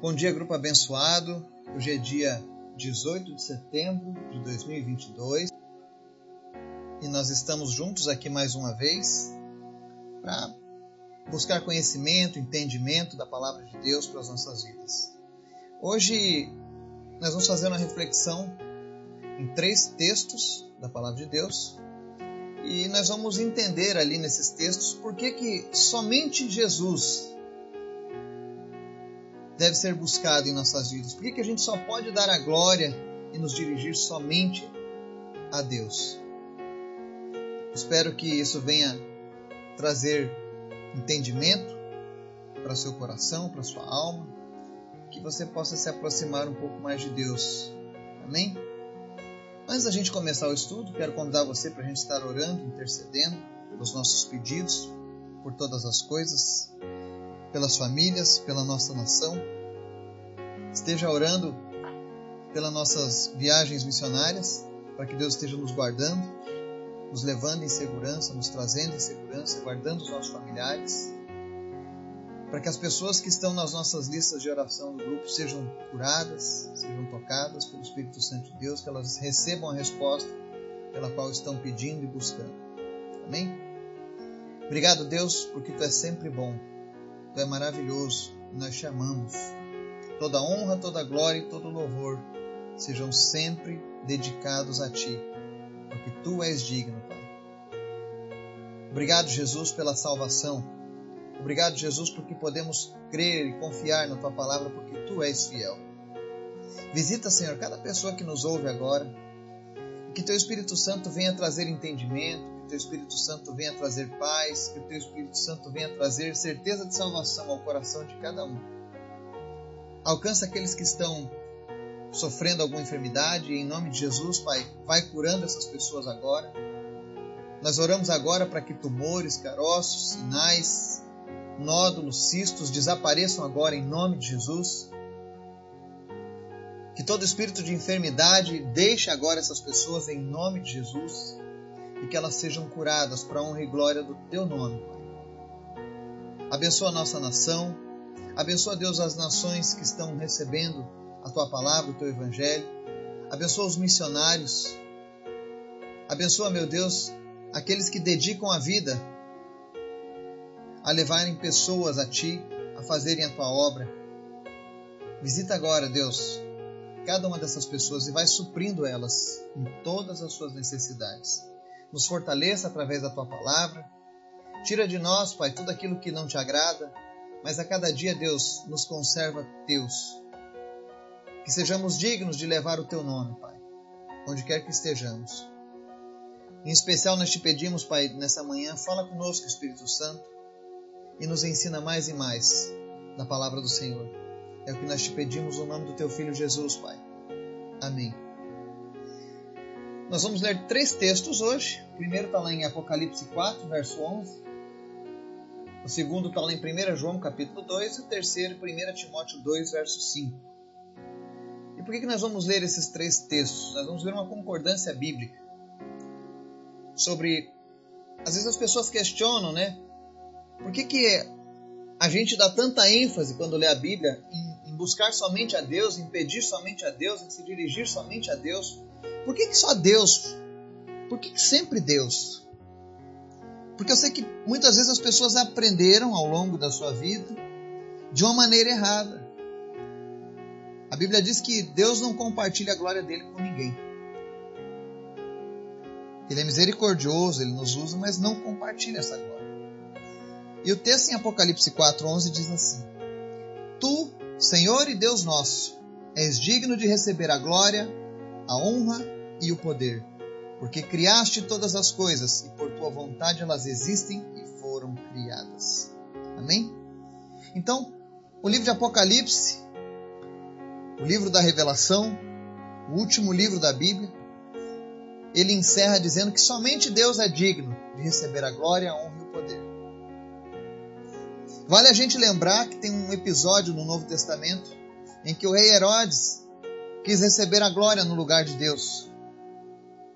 Bom dia, grupo abençoado. Hoje é dia 18 de setembro de 2022 e nós estamos juntos aqui mais uma vez para buscar conhecimento, entendimento da palavra de Deus para as nossas vidas. Hoje nós vamos fazer uma reflexão em três textos da palavra de Deus e nós vamos entender ali nesses textos por que, que somente Jesus deve ser buscado em nossas vidas? Por que, que a gente só pode dar a glória e nos dirigir somente a Deus? Espero que isso venha trazer entendimento para seu coração, para sua alma, que você possa se aproximar um pouco mais de Deus. Amém? Antes da gente começar o estudo, quero convidar você para a gente estar orando, intercedendo pelos nossos pedidos, por todas as coisas, pelas famílias, pela nossa nação. Esteja orando pelas nossas viagens missionárias, para que Deus esteja nos guardando, nos levando em segurança, nos trazendo em segurança, guardando os nossos familiares, para que as pessoas que estão nas nossas listas de oração do grupo sejam curadas, sejam tocadas pelo Espírito Santo de Deus, que elas recebam a resposta pela qual estão pedindo e buscando. Amém? Obrigado, Deus, porque tu és sempre bom Tu é maravilhoso e nós te amamos. Toda honra, toda glória e todo louvor sejam sempre dedicados a Ti, porque Tu és digno, Pai. Obrigado, Jesus, pela salvação. Obrigado, Jesus, porque podemos crer e confiar na Tua palavra, porque Tu és fiel. Visita, Senhor, cada pessoa que nos ouve agora, que Teu Espírito Santo venha trazer entendimento, teu Espírito Santo venha trazer paz, que teu Espírito Santo venha trazer certeza de salvação ao coração de cada um. Alcança aqueles que estão sofrendo alguma enfermidade, e em nome de Jesus, Pai, vai curando essas pessoas agora. Nós oramos agora para que tumores, caroços, sinais, nódulos, cistos desapareçam agora em nome de Jesus. Que todo espírito de enfermidade deixe agora essas pessoas em nome de Jesus e que elas sejam curadas para a honra e glória do teu nome, Pai. Abençoa a nossa nação, abençoa, Deus, as nações que estão recebendo a tua palavra, o teu evangelho, abençoa os missionários, abençoa, meu Deus, aqueles que dedicam a vida a levarem pessoas a ti, a fazerem a tua obra. Visita agora, Deus, cada uma dessas pessoas e vai suprindo elas em todas as suas necessidades nos fortaleça através da tua palavra. Tira de nós, Pai, tudo aquilo que não te agrada, mas a cada dia, Deus, nos conserva teus. Que sejamos dignos de levar o teu nome, Pai, onde quer que estejamos. Em especial, nós te pedimos, Pai, nessa manhã, fala conosco, Espírito Santo, e nos ensina mais e mais da palavra do Senhor. É o que nós te pedimos no nome do teu Filho Jesus, Pai. Amém. Nós vamos ler três textos hoje. O primeiro está lá em Apocalipse 4, verso 11. O segundo está lá em 1 João, capítulo 2. E o terceiro, 1 Timóteo 2, verso 5. E por que, que nós vamos ler esses três textos? Nós vamos ver uma concordância bíblica sobre. Às vezes as pessoas questionam, né? Por que, que a gente dá tanta ênfase quando lê a Bíblia em, em buscar somente a Deus, em pedir somente a Deus, em se dirigir somente a Deus? Por que, que só Deus? Por que, que sempre Deus? Porque eu sei que muitas vezes as pessoas aprenderam ao longo da sua vida de uma maneira errada. A Bíblia diz que Deus não compartilha a glória dele com ninguém. Ele é misericordioso, ele nos usa, mas não compartilha essa glória. E o texto em Apocalipse 4:11 diz assim: Tu, Senhor e Deus nosso, és digno de receber a glória, a honra e o poder, porque criaste todas as coisas e por tua vontade elas existem e foram criadas. Amém? Então, o livro de Apocalipse, o livro da revelação, o último livro da Bíblia, ele encerra dizendo que somente Deus é digno de receber a glória, a honra e o poder. Vale a gente lembrar que tem um episódio no Novo Testamento em que o rei Herodes quis receber a glória no lugar de Deus.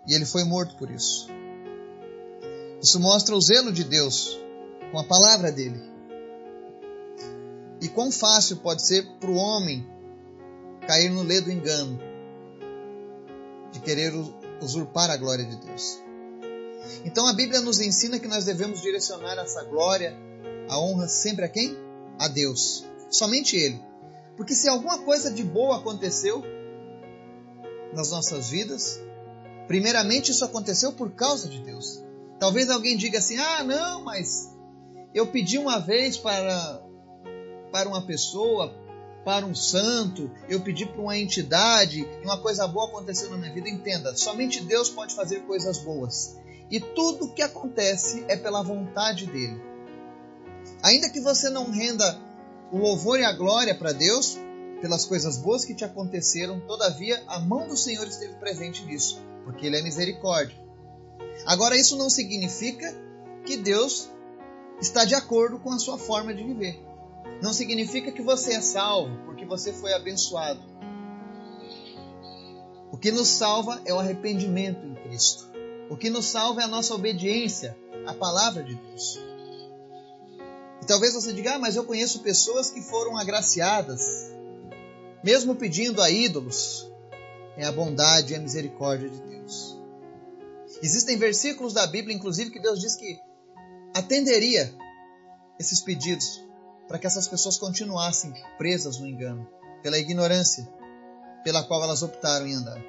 E ele foi morto por isso. Isso mostra o zelo de Deus com a palavra dele. E quão fácil pode ser para o homem cair no ledo engano de querer usurpar a glória de Deus. Então a Bíblia nos ensina que nós devemos direcionar essa glória, a honra sempre a quem? A Deus. Somente Ele. Porque se alguma coisa de boa aconteceu nas nossas vidas, primeiramente isso aconteceu por causa de Deus. Talvez alguém diga assim: ah, não, mas eu pedi uma vez para, para uma pessoa, para um santo, eu pedi para uma entidade e uma coisa boa aconteceu na minha vida. Entenda, somente Deus pode fazer coisas boas. E tudo que acontece é pela vontade dele. Ainda que você não renda o louvor e a glória para Deus pelas coisas boas que te aconteceram, todavia a mão do Senhor esteve presente nisso, porque ele é misericórdia. Agora, isso não significa que Deus está de acordo com a sua forma de viver. Não significa que você é salvo porque você foi abençoado. O que nos salva é o arrependimento em Cristo. O que nos salva é a nossa obediência à palavra de Deus. E talvez você diga, ah, mas eu conheço pessoas que foram agraciadas, mesmo pedindo a ídolos. É a bondade e a misericórdia de Deus. Existem versículos da Bíblia, inclusive, que Deus diz que atenderia esses pedidos para que essas pessoas continuassem presas no engano, pela ignorância pela qual elas optaram em andar.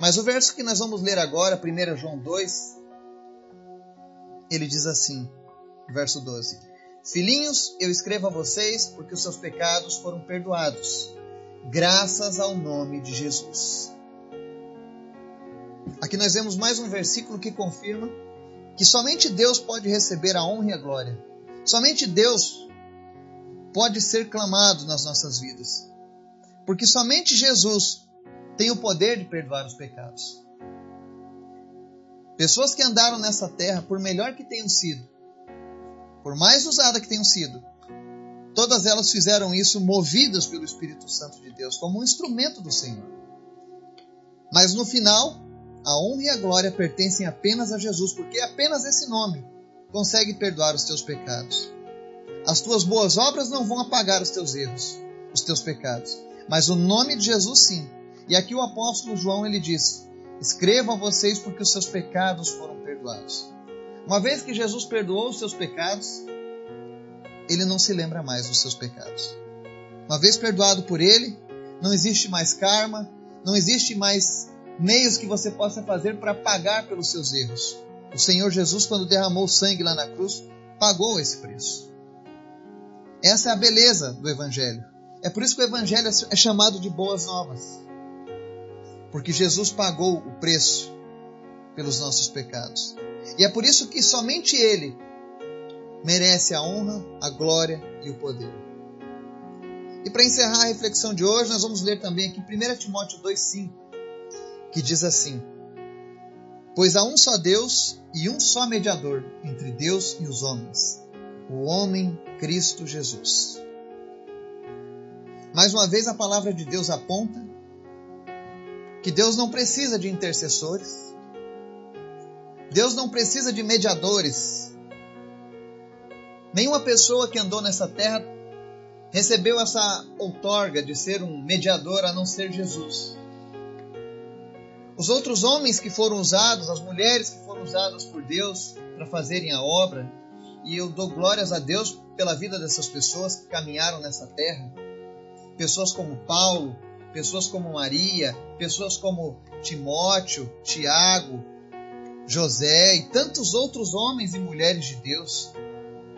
Mas o verso que nós vamos ler agora, 1 João 2, ele diz assim: verso 12: Filhinhos, eu escrevo a vocês porque os seus pecados foram perdoados, graças ao nome de Jesus. Aqui nós vemos mais um versículo que confirma que somente Deus pode receber a honra e a glória. Somente Deus pode ser clamado nas nossas vidas. Porque somente Jesus tem o poder de perdoar os pecados. Pessoas que andaram nessa terra, por melhor que tenham sido, por mais usada que tenham sido, todas elas fizeram isso movidas pelo Espírito Santo de Deus, como um instrumento do Senhor. Mas no final, a honra e a glória pertencem apenas a Jesus, porque apenas esse nome consegue perdoar os teus pecados. As tuas boas obras não vão apagar os teus erros, os teus pecados, mas o nome de Jesus sim. E aqui o apóstolo João ele diz: Escrevam a vocês porque os seus pecados foram perdoados. Uma vez que Jesus perdoou os seus pecados, ele não se lembra mais dos seus pecados. Uma vez perdoado por ele, não existe mais karma, não existe mais meios que você possa fazer para pagar pelos seus erros. O Senhor Jesus, quando derramou sangue lá na cruz, pagou esse preço. Essa é a beleza do Evangelho. É por isso que o Evangelho é chamado de boas novas. Porque Jesus pagou o preço pelos nossos pecados. E é por isso que somente Ele merece a honra, a glória e o poder. E para encerrar a reflexão de hoje, nós vamos ler também aqui 1 Timóteo 2,5, que diz assim: Pois há um só Deus e um só mediador entre Deus e os homens, o homem Cristo Jesus. Mais uma vez, a palavra de Deus aponta que Deus não precisa de intercessores, Deus não precisa de mediadores. Nenhuma pessoa que andou nessa terra recebeu essa outorga de ser um mediador a não ser Jesus. Os outros homens que foram usados, as mulheres que foram usadas por Deus para fazerem a obra, e eu dou glórias a Deus pela vida dessas pessoas que caminharam nessa terra. Pessoas como Paulo, pessoas como Maria, pessoas como Timóteo, Tiago, José e tantos outros homens e mulheres de Deus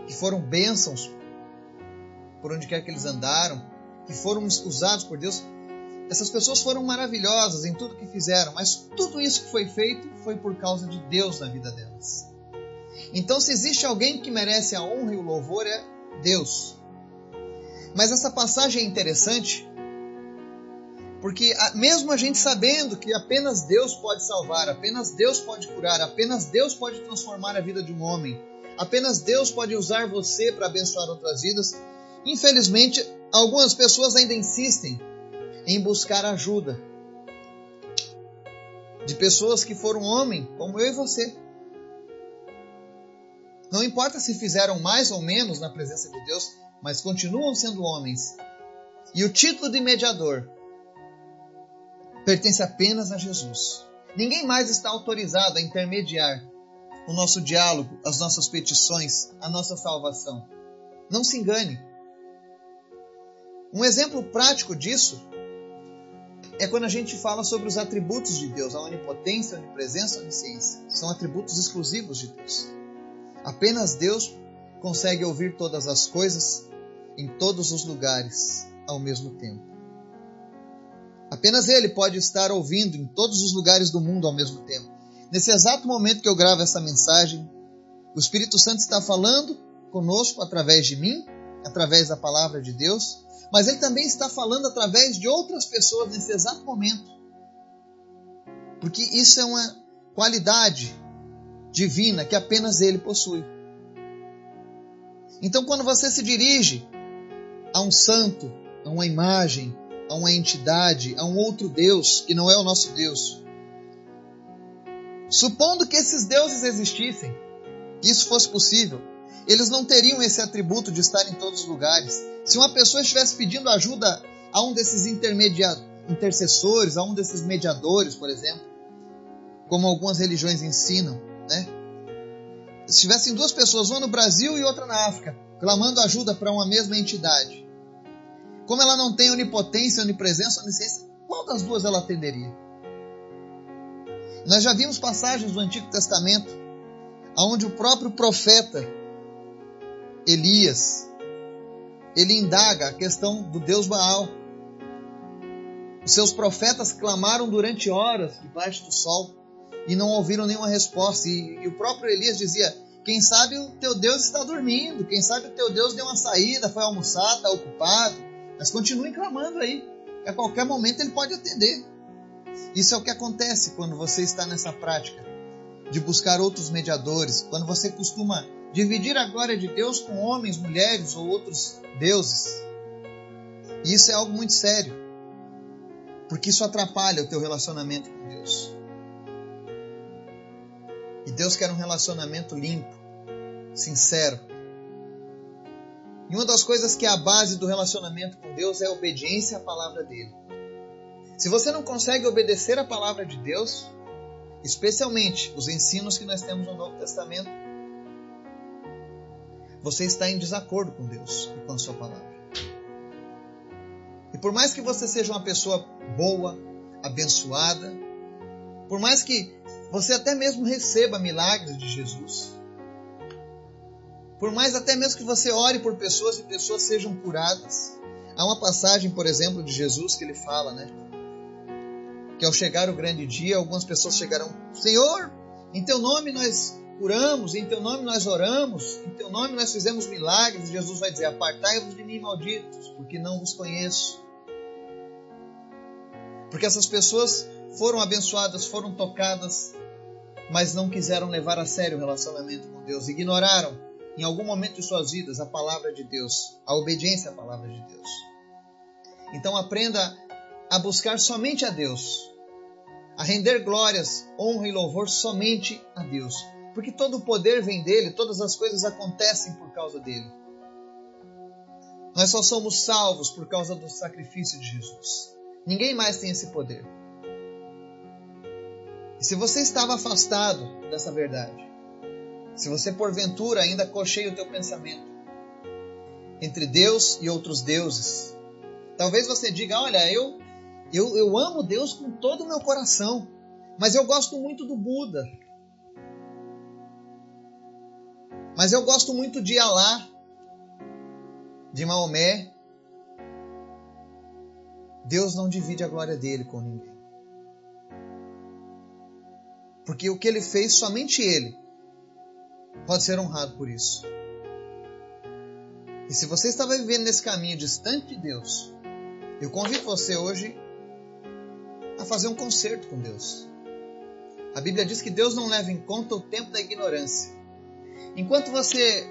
que foram bênçãos por onde quer que eles andaram, que foram usados por Deus. Essas pessoas foram maravilhosas em tudo que fizeram, mas tudo isso que foi feito foi por causa de Deus na vida delas. Então, se existe alguém que merece a honra e o louvor, é Deus. Mas essa passagem é interessante porque mesmo a gente sabendo que apenas Deus pode salvar, apenas Deus pode curar, apenas Deus pode transformar a vida de um homem, apenas Deus pode usar você para abençoar outras vidas, infelizmente algumas pessoas ainda insistem em buscar ajuda de pessoas que foram homem, como eu e você. Não importa se fizeram mais ou menos na presença de Deus, mas continuam sendo homens. E o título de mediador pertence apenas a Jesus. Ninguém mais está autorizado a intermediar o nosso diálogo, as nossas petições, a nossa salvação. Não se engane. Um exemplo prático disso é quando a gente fala sobre os atributos de Deus, a onipotência, a onipresença, a onisciência. São atributos exclusivos de Deus. Apenas Deus consegue ouvir todas as coisas em todos os lugares ao mesmo tempo. Apenas Ele pode estar ouvindo em todos os lugares do mundo ao mesmo tempo. Nesse exato momento que eu gravo essa mensagem, o Espírito Santo está falando conosco através de mim, através da palavra de Deus, mas ele também está falando através de outras pessoas nesse exato momento. Porque isso é uma qualidade divina que apenas ele possui. Então, quando você se dirige a um santo, a uma imagem, a uma entidade, a um outro Deus que não é o nosso Deus, supondo que esses deuses existissem, que isso fosse possível, eles não teriam esse atributo de estar em todos os lugares. Se uma pessoa estivesse pedindo ajuda a um desses intercessores, a um desses mediadores, por exemplo, como algumas religiões ensinam, né? Se tivessem duas pessoas, uma no Brasil e outra na África, clamando ajuda para uma mesma entidade, como ela não tem onipotência, onipresença, onisciência, qual das duas ela atenderia? Nós já vimos passagens do Antigo Testamento onde o próprio profeta Elias, ele indaga a questão do Deus Baal. Os seus profetas clamaram durante horas debaixo do sol e não ouviram nenhuma resposta. E, e, o próprio Elias dizia: Quem sabe o teu Deus está dormindo, quem sabe o teu Deus deu uma saída, foi almoçar, está ocupado. Mas continue clamando aí, a qualquer momento ele pode atender. Isso é o que acontece quando você está nessa prática de buscar outros mediadores, quando você costuma dividir a glória de Deus com homens, mulheres ou outros deuses. E isso é algo muito sério, porque isso atrapalha o teu relacionamento com Deus. E Deus quer um relacionamento limpo, sincero. E uma das coisas que é a base do relacionamento com Deus é a obediência à palavra dele. Se você não consegue obedecer à palavra de Deus, especialmente os ensinos que nós temos no Novo Testamento, você está em desacordo com Deus e com a sua palavra. E por mais que você seja uma pessoa boa, abençoada, por mais que você até mesmo receba milagres de Jesus, por mais até mesmo que você ore por pessoas e pessoas sejam curadas, há uma passagem, por exemplo, de Jesus que ele fala, né? Que ao chegar o grande dia, algumas pessoas chegarão, Senhor, em teu nome nós curamos, em teu nome nós oramos, em teu nome nós fizemos milagres. Jesus vai dizer: Apartai-vos de mim, malditos, porque não vos conheço. Porque essas pessoas foram abençoadas, foram tocadas, mas não quiseram levar a sério o relacionamento com Deus, ignoraram em algum momento de suas vidas a palavra de Deus, a obediência à palavra de Deus. Então aprenda a buscar somente a Deus, a render glórias, honra e louvor somente a Deus porque todo o poder vem dele, todas as coisas acontecem por causa dele. Nós só somos salvos por causa do sacrifício de Jesus. Ninguém mais tem esse poder. E se você estava afastado dessa verdade, se você porventura ainda cocheia o teu pensamento entre Deus e outros deuses, talvez você diga: Olha, eu, eu, eu amo Deus com todo o meu coração, mas eu gosto muito do Buda, Mas eu gosto muito de Alá, de Maomé. Deus não divide a glória dele com ninguém. Porque o que ele fez, somente ele pode ser honrado por isso. E se você estava vivendo nesse caminho distante de Deus, eu convido você hoje a fazer um concerto com Deus. A Bíblia diz que Deus não leva em conta o tempo da ignorância. Enquanto você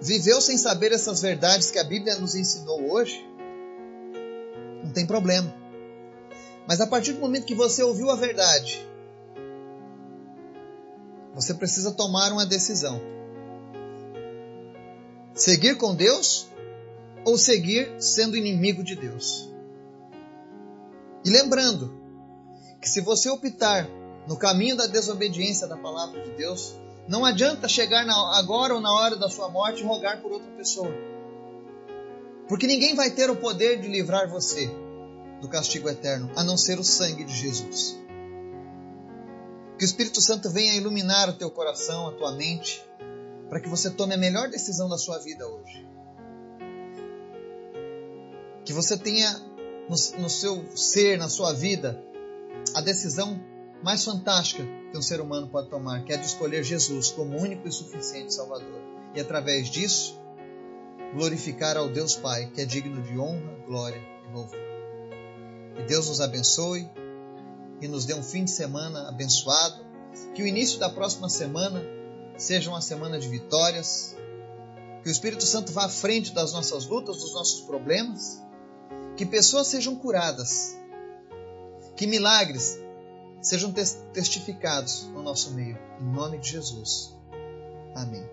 viveu sem saber essas verdades que a Bíblia nos ensinou hoje, não tem problema. Mas a partir do momento que você ouviu a verdade, você precisa tomar uma decisão: seguir com Deus ou seguir sendo inimigo de Deus. E lembrando que se você optar no caminho da desobediência da palavra de Deus, não adianta chegar na, agora ou na hora da sua morte e rogar por outra pessoa. Porque ninguém vai ter o poder de livrar você do castigo eterno, a não ser o sangue de Jesus. Que o Espírito Santo venha iluminar o teu coração, a tua mente, para que você tome a melhor decisão da sua vida hoje. Que você tenha no, no seu ser, na sua vida, a decisão mais fantástica que um ser humano pode tomar, que é de escolher Jesus como único e suficiente Salvador. E através disso, glorificar ao Deus Pai, que é digno de honra, glória e louvor. Que Deus nos abençoe e nos dê um fim de semana abençoado. Que o início da próxima semana seja uma semana de vitórias. Que o Espírito Santo vá à frente das nossas lutas, dos nossos problemas. Que pessoas sejam curadas. Que milagres sejam testificados no nosso meio. Em nome de Jesus. Amém.